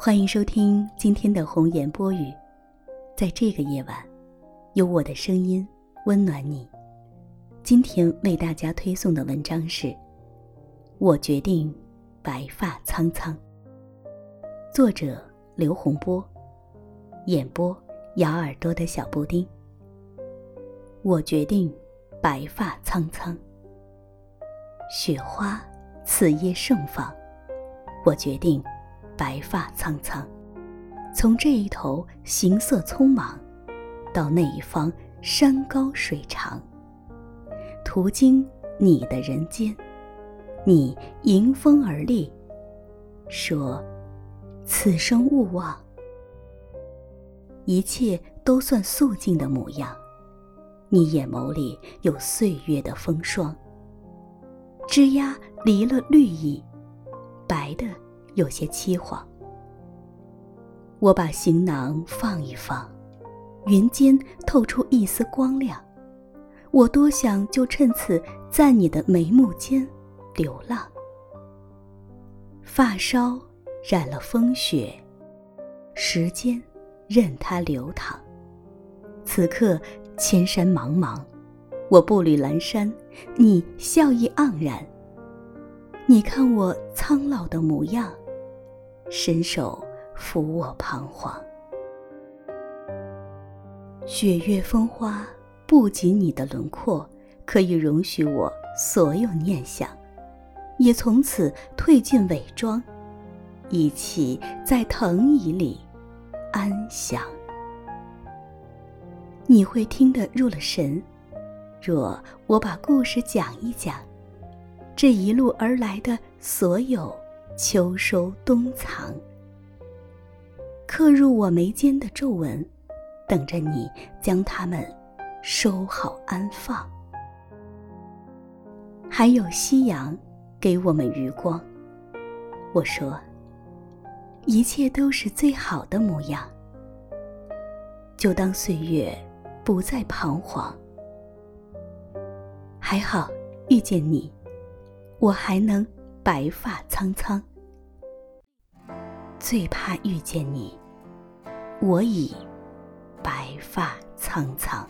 欢迎收听今天的红颜播语，在这个夜晚，有我的声音温暖你。今天为大家推送的文章是《我决定白发苍苍》，作者刘洪波，演播咬耳朵的小布丁。我决定白发苍苍，雪花此夜盛放，我决定。白发苍苍，从这一头行色匆忙，到那一方山高水长。途经你的人间，你迎风而立，说：“此生勿忘。”一切都算素净的模样，你眼眸里有岁月的风霜。枝桠离了绿意，白的。有些凄惶，我把行囊放一放，云间透出一丝光亮。我多想就趁此在你的眉目间流浪。发梢染了风雪，时间任它流淌。此刻千山茫茫，我步履阑珊，你笑意盎然。你看我苍老的模样。伸手抚我彷徨，雪月风花不及你的轮廓，可以容许我所有念想，也从此褪尽伪装，一起在藤椅里安详。你会听得入了神，若我把故事讲一讲，这一路而来的所有。秋收冬藏，刻入我眉间的皱纹，等着你将它们收好安放。还有夕阳给我们余光。我说，一切都是最好的模样。就当岁月不再彷徨。还好遇见你，我还能。白发苍苍，最怕遇见你，我已白发苍苍。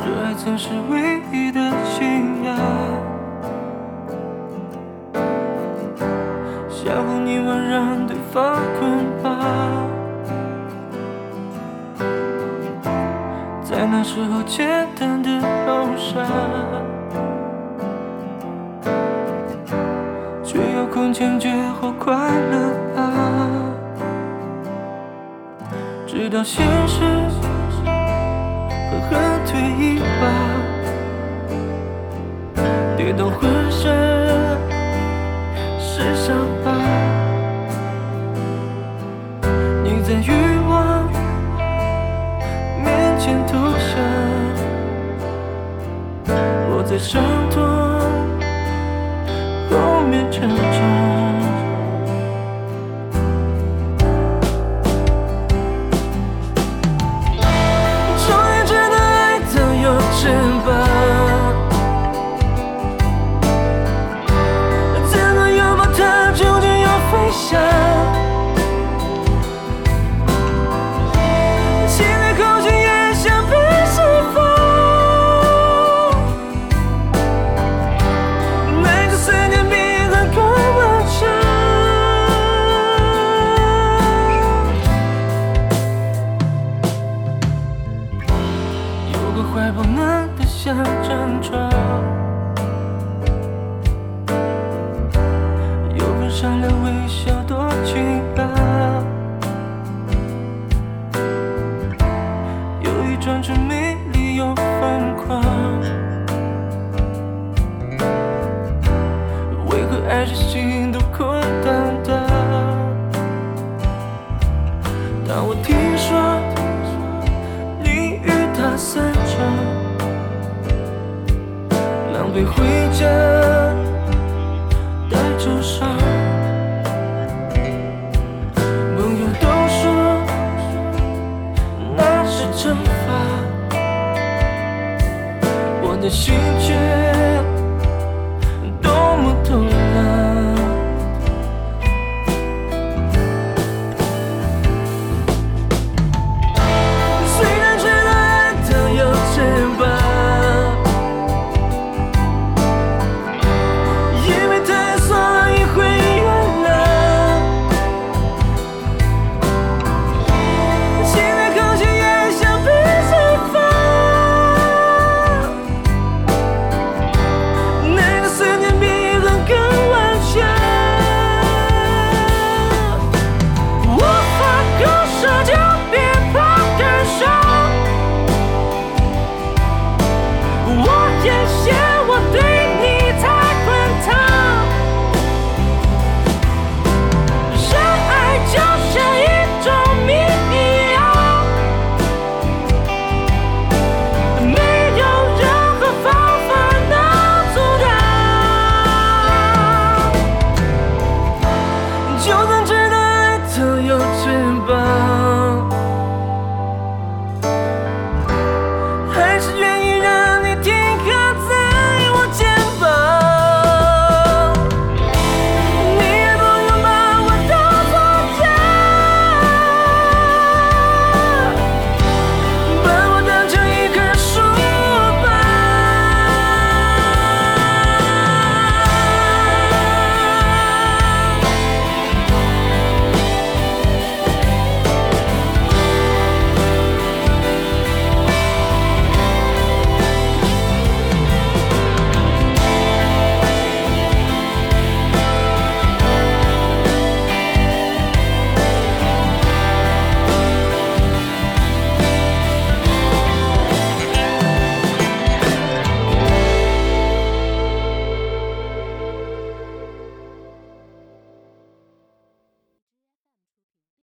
热爱曾是唯一的那时候简单的好傻，却有空坚决或快乐啊！直到现实狠狠推一把，跌倒浑身是伤面成长。善良微笑多奇葩，有一种真美丽又疯狂。为何爱着心都空荡心却。